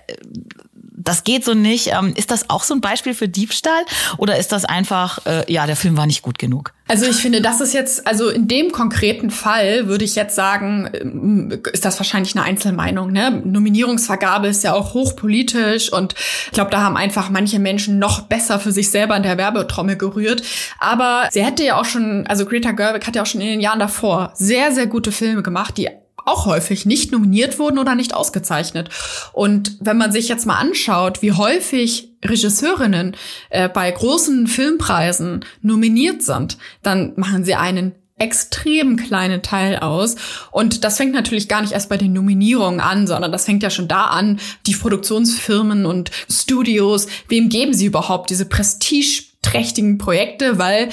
das geht so nicht. Ähm, ist das auch so ein Beispiel für Diebstahl oder ist das einfach, äh, ja, der Film war nicht gut genug? Also ich finde, das ist jetzt, also in dem konkreten Fall würde ich jetzt sagen, ähm, ist das wahrscheinlich eine Einzelmeinung. Ne? Nominierungsvergabe ist ja auch hochpolitisch und ich glaube, da haben einfach manche Menschen noch besser für sich selber in der Werbetrommel gerührt. Aber sie hätte ja auch schon, also Greta Gerwig hat ja auch schon in den Jahren davor sehr, sehr gute Filme gemacht, die auch häufig nicht nominiert wurden oder nicht ausgezeichnet. Und wenn man sich jetzt mal anschaut, wie häufig Regisseurinnen äh, bei großen Filmpreisen nominiert sind, dann machen sie einen extrem kleinen Teil aus. Und das fängt natürlich gar nicht erst bei den Nominierungen an, sondern das fängt ja schon da an, die Produktionsfirmen und Studios, wem geben sie überhaupt diese prestigeträchtigen Projekte, weil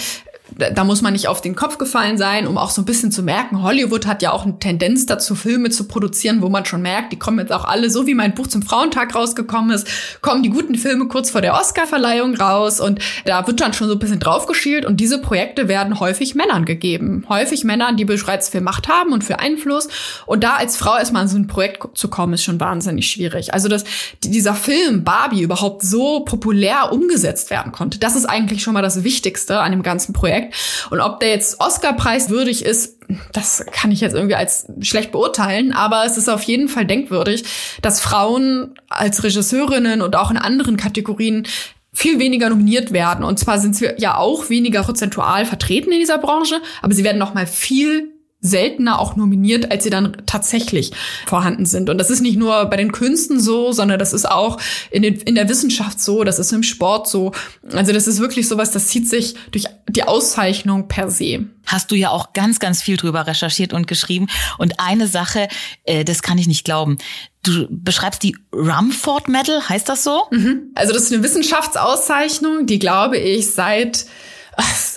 da muss man nicht auf den Kopf gefallen sein, um auch so ein bisschen zu merken, Hollywood hat ja auch eine Tendenz dazu, Filme zu produzieren, wo man schon merkt, die kommen jetzt auch alle, so wie mein Buch zum Frauentag rausgekommen ist, kommen die guten Filme kurz vor der Oscarverleihung raus und da wird dann schon so ein bisschen draufgeschielt und diese Projekte werden häufig Männern gegeben. Häufig Männern, die bereits viel Macht haben und für Einfluss. Und da als Frau erstmal an so ein Projekt zu kommen, ist schon wahnsinnig schwierig. Also, dass dieser Film Barbie überhaupt so populär umgesetzt werden konnte, das ist eigentlich schon mal das Wichtigste an dem ganzen Projekt. Projekt. Und ob der jetzt Oscar-Preis würdig ist, das kann ich jetzt irgendwie als schlecht beurteilen, aber es ist auf jeden Fall denkwürdig, dass Frauen als Regisseurinnen und auch in anderen Kategorien viel weniger nominiert werden. Und zwar sind sie ja auch weniger prozentual vertreten in dieser Branche, aber sie werden noch mal viel seltener auch nominiert, als sie dann tatsächlich vorhanden sind. Und das ist nicht nur bei den Künsten so, sondern das ist auch in, den, in der Wissenschaft so, das ist im Sport so. Also das ist wirklich sowas, das zieht sich durch die Auszeichnung per se. Hast du ja auch ganz, ganz viel drüber recherchiert und geschrieben. Und eine Sache, äh, das kann ich nicht glauben. Du beschreibst die Rumford Medal, heißt das so? Mhm. Also das ist eine Wissenschaftsauszeichnung, die glaube ich seit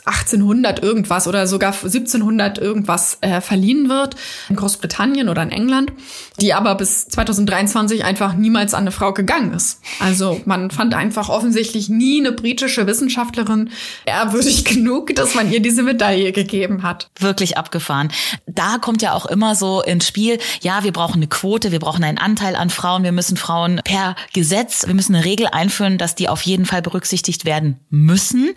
1800 irgendwas oder sogar 1700 irgendwas äh, verliehen wird in Großbritannien oder in England, die aber bis 2023 einfach niemals an eine Frau gegangen ist. Also man fand einfach offensichtlich nie eine britische Wissenschaftlerin ehrwürdig genug, dass man ihr diese Medaille gegeben hat. Wirklich abgefahren. Da kommt ja auch immer so ins Spiel, ja, wir brauchen eine Quote, wir brauchen einen Anteil an Frauen, wir müssen Frauen per Gesetz, wir müssen eine Regel einführen, dass die auf jeden Fall berücksichtigt werden müssen.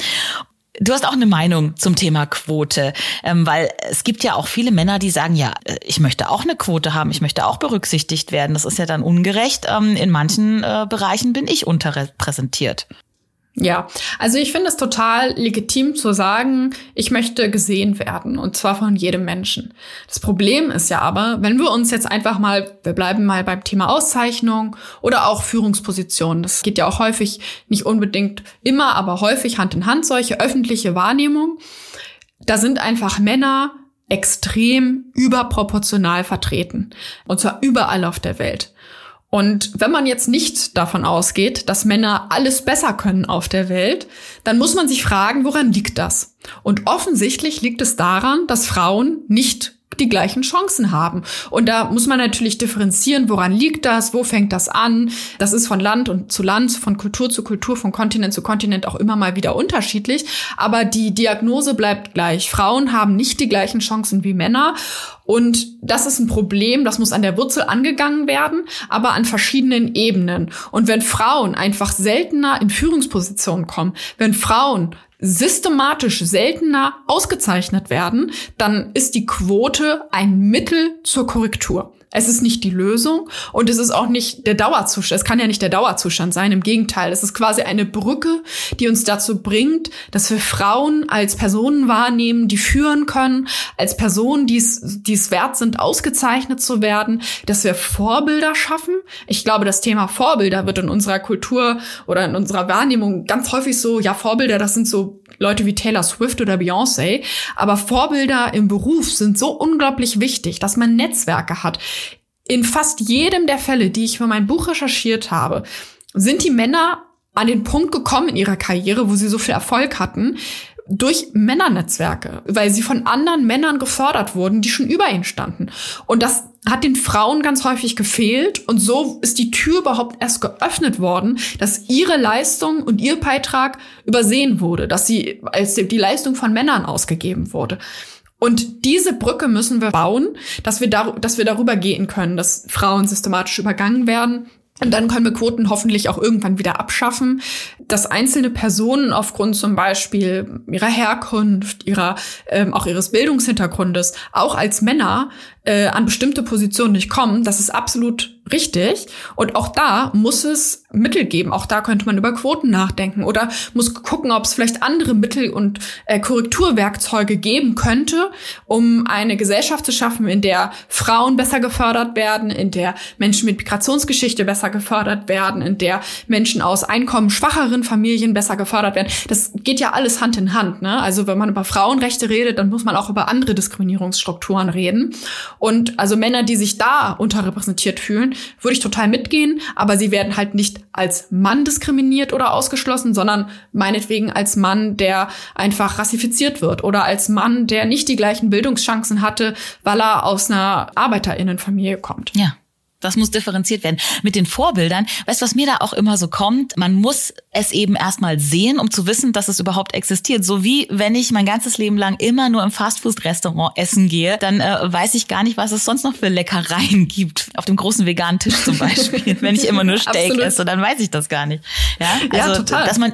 Du hast auch eine Meinung zum Thema Quote, ähm, weil es gibt ja auch viele Männer, die sagen, ja, äh, ich möchte auch eine Quote haben, ich möchte auch berücksichtigt werden. Das ist ja dann ungerecht. Ähm, in manchen äh, Bereichen bin ich unterrepräsentiert. Ja, also ich finde es total legitim zu sagen, ich möchte gesehen werden und zwar von jedem Menschen. Das Problem ist ja aber, wenn wir uns jetzt einfach mal, wir bleiben mal beim Thema Auszeichnung oder auch Führungspositionen. Das geht ja auch häufig, nicht unbedingt immer, aber häufig Hand in Hand solche öffentliche Wahrnehmung. Da sind einfach Männer extrem überproportional vertreten und zwar überall auf der Welt. Und wenn man jetzt nicht davon ausgeht, dass Männer alles besser können auf der Welt, dann muss man sich fragen, woran liegt das? Und offensichtlich liegt es daran, dass Frauen nicht die gleichen Chancen haben. Und da muss man natürlich differenzieren, woran liegt das, wo fängt das an. Das ist von Land und zu Land, von Kultur zu Kultur, von Kontinent zu Kontinent auch immer mal wieder unterschiedlich. Aber die Diagnose bleibt gleich. Frauen haben nicht die gleichen Chancen wie Männer. Und das ist ein Problem, das muss an der Wurzel angegangen werden, aber an verschiedenen Ebenen. Und wenn Frauen einfach seltener in Führungspositionen kommen, wenn Frauen systematisch seltener ausgezeichnet werden, dann ist die Quote ein Mittel zur Korrektur. Es ist nicht die Lösung und es ist auch nicht der Dauerzustand. Es kann ja nicht der Dauerzustand sein. Im Gegenteil, es ist quasi eine Brücke, die uns dazu bringt, dass wir Frauen als Personen wahrnehmen, die führen können, als Personen, die es, es wert sind, ausgezeichnet zu werden, dass wir Vorbilder schaffen. Ich glaube, das Thema Vorbilder wird in unserer Kultur oder in unserer Wahrnehmung ganz häufig so, ja, Vorbilder, das sind so Leute wie Taylor Swift oder Beyoncé. Aber Vorbilder im Beruf sind so unglaublich wichtig, dass man Netzwerke hat, in fast jedem der Fälle, die ich für mein Buch recherchiert habe, sind die Männer an den Punkt gekommen in ihrer Karriere, wo sie so viel Erfolg hatten, durch Männernetzwerke, weil sie von anderen Männern gefördert wurden, die schon über ihnen standen. Und das hat den Frauen ganz häufig gefehlt und so ist die Tür überhaupt erst geöffnet worden, dass ihre Leistung und ihr Beitrag übersehen wurde, dass sie als die Leistung von Männern ausgegeben wurde. Und diese Brücke müssen wir bauen, dass wir, dar dass wir darüber gehen können, dass Frauen systematisch übergangen werden. Und dann können wir Quoten hoffentlich auch irgendwann wieder abschaffen, dass einzelne Personen aufgrund zum Beispiel ihrer Herkunft, ihrer ähm, auch ihres Bildungshintergrundes auch als Männer äh, an bestimmte Positionen nicht kommen, das ist absolut richtig. Und auch da muss es Mittel geben. Auch da könnte man über Quoten nachdenken oder muss gucken, ob es vielleicht andere Mittel und äh, Korrekturwerkzeuge geben könnte, um eine Gesellschaft zu schaffen, in der Frauen besser gefördert werden, in der Menschen mit Migrationsgeschichte besser gefördert werden, in der Menschen aus einkommensschwacheren Familien besser gefördert werden. Das geht ja alles Hand in Hand. Ne? Also wenn man über Frauenrechte redet, dann muss man auch über andere Diskriminierungsstrukturen reden. Und also Männer, die sich da unterrepräsentiert fühlen, würde ich total mitgehen, aber sie werden halt nicht als Mann diskriminiert oder ausgeschlossen, sondern meinetwegen als Mann, der einfach rassifiziert wird oder als Mann, der nicht die gleichen Bildungschancen hatte, weil er aus einer Arbeiterinnenfamilie kommt. Ja. Das muss differenziert werden. Mit den Vorbildern, weißt du, was mir da auch immer so kommt? Man muss es eben erstmal sehen, um zu wissen, dass es überhaupt existiert. So wie wenn ich mein ganzes Leben lang immer nur im Fastfood-Restaurant essen gehe, dann äh, weiß ich gar nicht, was es sonst noch für Leckereien gibt. Auf dem großen veganen Tisch zum Beispiel. wenn ich immer nur Steak esse, dann weiß ich das gar nicht. Ja, also, ja, total. dass man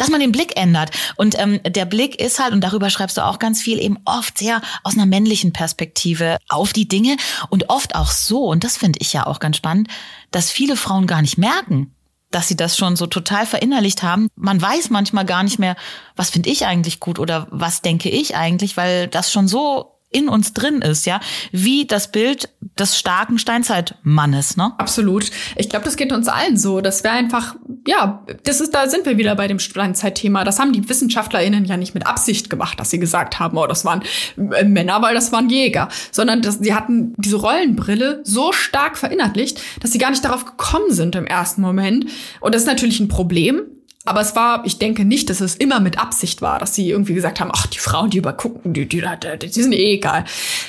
dass man den Blick ändert. Und ähm, der Blick ist halt, und darüber schreibst du auch ganz viel, eben oft sehr aus einer männlichen Perspektive auf die Dinge und oft auch so, und das finde ich ja auch ganz spannend, dass viele Frauen gar nicht merken, dass sie das schon so total verinnerlicht haben. Man weiß manchmal gar nicht mehr, was finde ich eigentlich gut oder was denke ich eigentlich, weil das schon so in uns drin ist, ja, wie das Bild des starken Steinzeitmannes, ne? Absolut. Ich glaube, das geht uns allen so, dass wir einfach, ja, das ist, da sind wir wieder bei dem Steinzeitthema. Das haben die WissenschaftlerInnen ja nicht mit Absicht gemacht, dass sie gesagt haben, oh, das waren äh, Männer, weil das waren Jäger, sondern dass sie hatten diese Rollenbrille so stark verinnerlicht, dass sie gar nicht darauf gekommen sind im ersten Moment. Und das ist natürlich ein Problem, aber es war, ich denke nicht, dass es immer mit Absicht war, dass sie irgendwie gesagt haben, ach, die Frauen, die übergucken, die, die, die, die sind eh egal.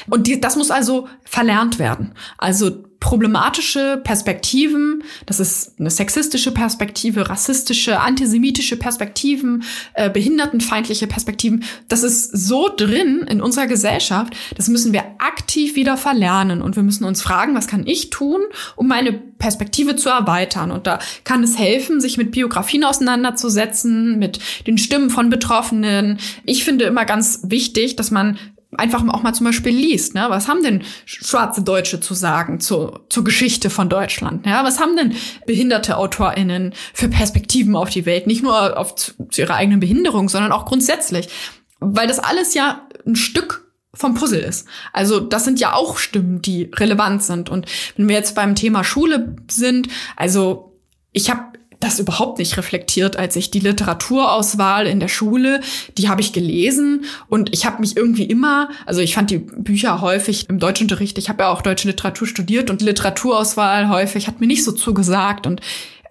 Und die, das muss also verlernt werden. Also problematische Perspektiven, das ist eine sexistische Perspektive, rassistische, antisemitische Perspektiven, äh, behindertenfeindliche Perspektiven, das ist so drin in unserer Gesellschaft, das müssen wir aktiv wieder verlernen und wir müssen uns fragen, was kann ich tun, um meine Perspektive zu erweitern und da kann es helfen, sich mit Biografien auseinanderzusetzen, mit den Stimmen von Betroffenen. Ich finde immer ganz wichtig, dass man einfach auch mal zum Beispiel liest, ne? was haben denn schwarze Deutsche zu sagen zu, zur Geschichte von Deutschland? Ja? Was haben denn behinderte AutorInnen für Perspektiven auf die Welt? Nicht nur auf, zu, zu ihrer eigenen Behinderung, sondern auch grundsätzlich. Weil das alles ja ein Stück vom Puzzle ist. Also das sind ja auch Stimmen, die relevant sind. Und wenn wir jetzt beim Thema Schule sind, also ich habe das überhaupt nicht reflektiert, als ich die Literaturauswahl in der Schule, die habe ich gelesen und ich habe mich irgendwie immer, also ich fand die Bücher häufig im Deutschunterricht, ich habe ja auch deutsche Literatur studiert und die Literaturauswahl häufig hat mir nicht so zugesagt und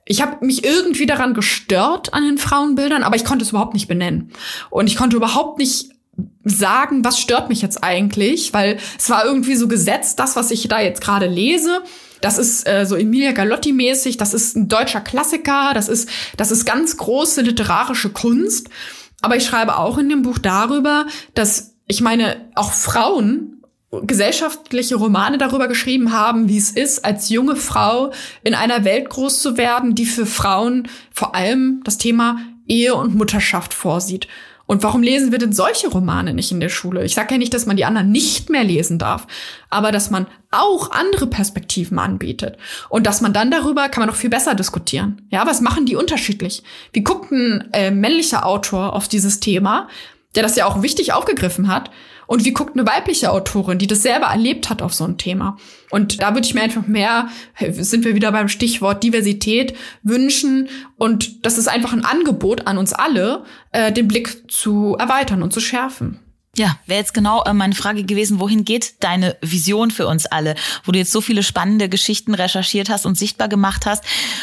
ich habe mich irgendwie daran gestört an den Frauenbildern, aber ich konnte es überhaupt nicht benennen und ich konnte überhaupt nicht sagen, was stört mich jetzt eigentlich, weil es war irgendwie so gesetzt, das, was ich da jetzt gerade lese, das ist äh, so Emilia Galotti mäßig, das ist ein deutscher Klassiker, das ist das ist ganz große literarische Kunst, aber ich schreibe auch in dem Buch darüber, dass ich meine, auch Frauen gesellschaftliche Romane darüber geschrieben haben, wie es ist, als junge Frau in einer Welt groß zu werden, die für Frauen vor allem das Thema Ehe und Mutterschaft vorsieht. Und warum lesen wir denn solche Romane nicht in der Schule? Ich sage ja nicht, dass man die anderen nicht mehr lesen darf, aber dass man auch andere Perspektiven anbietet und dass man dann darüber kann man noch viel besser diskutieren. Ja, was machen die unterschiedlich? Wie guckt ein äh, männlicher Autor auf dieses Thema, der das ja auch wichtig aufgegriffen hat? Und wie guckt eine weibliche Autorin, die das selber erlebt hat auf so ein Thema? Und da würde ich mir einfach mehr, sind wir wieder beim Stichwort Diversität, wünschen. Und das ist einfach ein Angebot an uns alle, äh, den Blick zu erweitern und zu schärfen. Ja, wäre jetzt genau äh, meine Frage gewesen, wohin geht deine Vision für uns alle, wo du jetzt so viele spannende Geschichten recherchiert hast und sichtbar gemacht hast.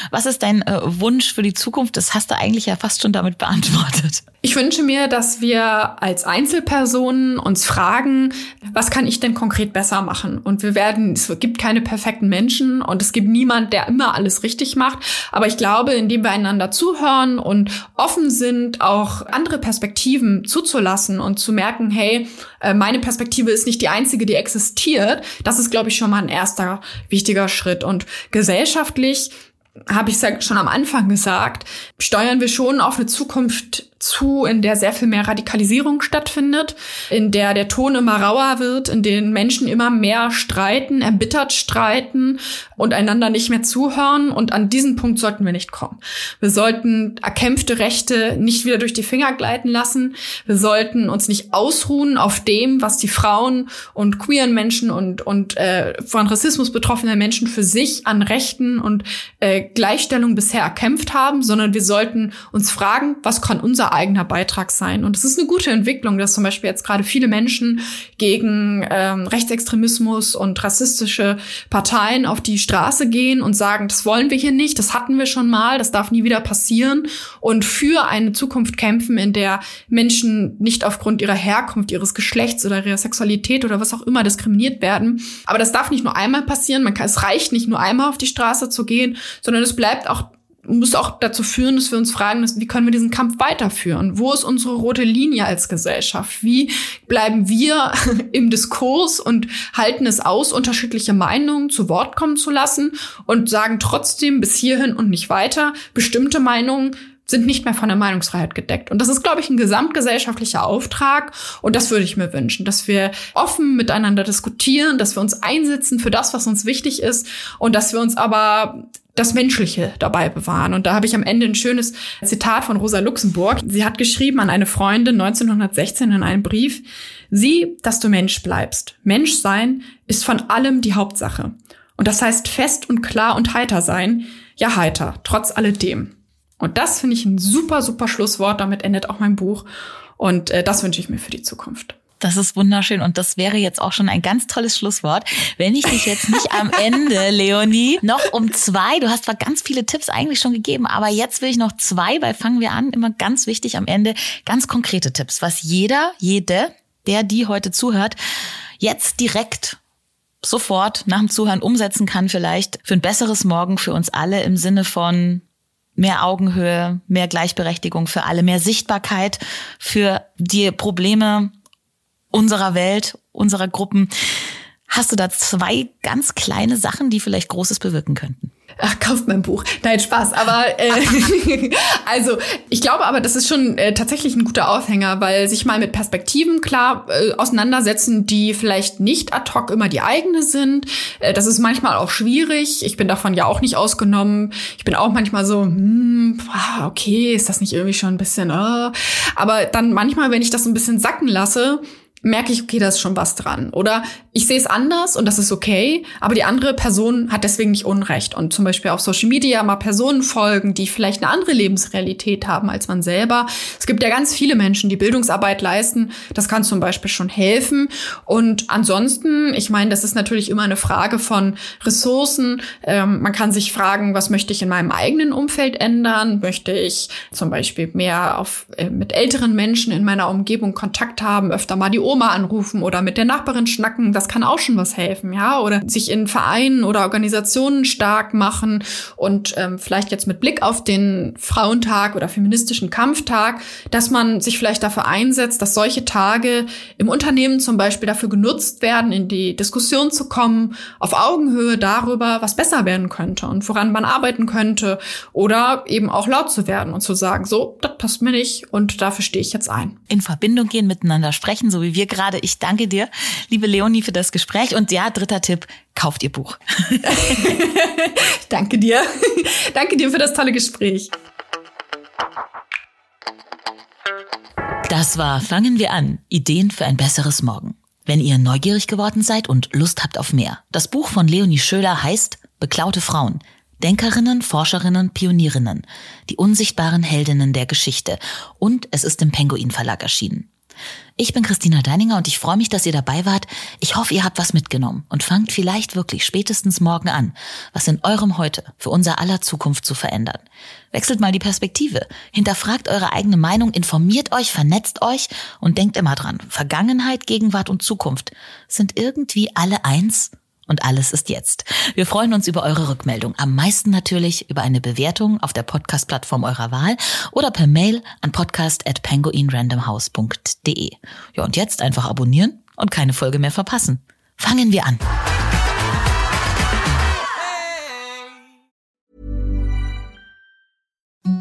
Was ist dein äh, Wunsch für die Zukunft? Das hast du eigentlich ja fast schon damit beantwortet. Ich wünsche mir, dass wir als Einzelpersonen uns fragen, was kann ich denn konkret besser machen? Und wir werden, es gibt keine perfekten Menschen und es gibt niemand, der immer alles richtig macht. Aber ich glaube, indem wir einander zuhören und offen sind, auch andere Perspektiven zuzulassen und zu merken, hey, äh, meine Perspektive ist nicht die einzige, die existiert, das ist, glaube ich, schon mal ein erster wichtiger Schritt. Und gesellschaftlich habe ich ja schon am Anfang gesagt, steuern wir schon auf eine Zukunft zu, in der sehr viel mehr Radikalisierung stattfindet, in der der Ton immer rauer wird, in denen Menschen immer mehr streiten, erbittert streiten und einander nicht mehr zuhören. Und an diesen Punkt sollten wir nicht kommen. Wir sollten erkämpfte Rechte nicht wieder durch die Finger gleiten lassen. Wir sollten uns nicht ausruhen auf dem, was die Frauen und queeren Menschen und, und äh, von Rassismus betroffene Menschen für sich an Rechten und äh, Gleichstellung bisher erkämpft haben, sondern wir sollten uns fragen, was kann unser eigener Beitrag sein. Und es ist eine gute Entwicklung, dass zum Beispiel jetzt gerade viele Menschen gegen ähm, Rechtsextremismus und rassistische Parteien auf die Straße gehen und sagen, das wollen wir hier nicht, das hatten wir schon mal, das darf nie wieder passieren und für eine Zukunft kämpfen, in der Menschen nicht aufgrund ihrer Herkunft, ihres Geschlechts oder ihrer Sexualität oder was auch immer diskriminiert werden. Aber das darf nicht nur einmal passieren, man kann, es reicht nicht nur einmal auf die Straße zu gehen, sondern es bleibt auch muss auch dazu führen, dass wir uns fragen, wie können wir diesen Kampf weiterführen? Wo ist unsere rote Linie als Gesellschaft? Wie bleiben wir im Diskurs und halten es aus, unterschiedliche Meinungen zu Wort kommen zu lassen und sagen trotzdem bis hierhin und nicht weiter, bestimmte Meinungen sind nicht mehr von der Meinungsfreiheit gedeckt. Und das ist, glaube ich, ein gesamtgesellschaftlicher Auftrag. Und das würde ich mir wünschen, dass wir offen miteinander diskutieren, dass wir uns einsetzen für das, was uns wichtig ist und dass wir uns aber das Menschliche dabei bewahren. Und da habe ich am Ende ein schönes Zitat von Rosa Luxemburg. Sie hat geschrieben an eine Freundin 1916 in einem Brief, Sieh, dass du Mensch bleibst. Mensch sein ist von allem die Hauptsache. Und das heißt fest und klar und heiter sein. Ja, heiter, trotz alledem. Und das finde ich ein super, super Schlusswort. Damit endet auch mein Buch. Und äh, das wünsche ich mir für die Zukunft. Das ist wunderschön und das wäre jetzt auch schon ein ganz tolles Schlusswort. Wenn ich dich jetzt nicht am Ende, Leonie, noch um zwei, du hast zwar ganz viele Tipps eigentlich schon gegeben, aber jetzt will ich noch zwei, weil fangen wir an, immer ganz wichtig am Ende, ganz konkrete Tipps, was jeder, jede, der die heute zuhört, jetzt direkt sofort nach dem Zuhören umsetzen kann, vielleicht für ein besseres Morgen für uns alle im Sinne von mehr Augenhöhe, mehr Gleichberechtigung für alle, mehr Sichtbarkeit für die Probleme unserer Welt, unserer Gruppen. Hast du da zwei ganz kleine Sachen, die vielleicht Großes bewirken könnten? Ach, kauft mein Buch. Nein, Spaß. Aber äh, also, ich glaube aber, das ist schon äh, tatsächlich ein guter Aufhänger, weil sich mal mit Perspektiven klar äh, auseinandersetzen, die vielleicht nicht ad hoc immer die eigene sind. Äh, das ist manchmal auch schwierig. Ich bin davon ja auch nicht ausgenommen. Ich bin auch manchmal so, hm, okay, ist das nicht irgendwie schon ein bisschen, äh. aber dann manchmal, wenn ich das so ein bisschen sacken lasse, merke ich, okay, da ist schon was dran. Oder ich sehe es anders und das ist okay, aber die andere Person hat deswegen nicht Unrecht. Und zum Beispiel auf Social Media mal Personen folgen, die vielleicht eine andere Lebensrealität haben als man selber. Es gibt ja ganz viele Menschen, die Bildungsarbeit leisten. Das kann zum Beispiel schon helfen. Und ansonsten, ich meine, das ist natürlich immer eine Frage von Ressourcen. Ähm, man kann sich fragen, was möchte ich in meinem eigenen Umfeld ändern? Möchte ich zum Beispiel mehr auf, äh, mit älteren Menschen in meiner Umgebung Kontakt haben, öfter mal die Oma anrufen oder mit der Nachbarin schnacken? Das kann auch schon was helfen, ja, oder sich in Vereinen oder Organisationen stark machen und ähm, vielleicht jetzt mit Blick auf den Frauentag oder feministischen Kampftag, dass man sich vielleicht dafür einsetzt, dass solche Tage im Unternehmen zum Beispiel dafür genutzt werden, in die Diskussion zu kommen, auf Augenhöhe darüber, was besser werden könnte und woran man arbeiten könnte oder eben auch laut zu werden und zu sagen, so, das passt mir nicht und dafür stehe ich jetzt ein. In Verbindung gehen, miteinander sprechen, so wie wir gerade. Ich danke dir, liebe Leonie, für das Gespräch. Und ja, dritter Tipp, kauft ihr Buch. Danke dir. Danke dir für das tolle Gespräch. Das war Fangen wir an. Ideen für ein besseres Morgen. Wenn ihr neugierig geworden seid und Lust habt auf mehr. Das Buch von Leonie Schöler heißt Beklaute Frauen. Denkerinnen, Forscherinnen, Pionierinnen. Die unsichtbaren Heldinnen der Geschichte. Und es ist im Penguin Verlag erschienen. Ich bin Christina Deininger und ich freue mich, dass ihr dabei wart. Ich hoffe, ihr habt was mitgenommen und fangt vielleicht wirklich spätestens morgen an, was in eurem Heute für unser aller Zukunft zu verändern. Wechselt mal die Perspektive, hinterfragt eure eigene Meinung, informiert euch, vernetzt euch und denkt immer dran, Vergangenheit, Gegenwart und Zukunft sind irgendwie alle eins und alles ist jetzt. Wir freuen uns über eure Rückmeldung. Am meisten natürlich über eine Bewertung auf der Podcast-Plattform eurer Wahl oder per Mail an podcast.penguinrandomhouse.de. Ja, und jetzt einfach abonnieren und keine Folge mehr verpassen. Fangen wir an.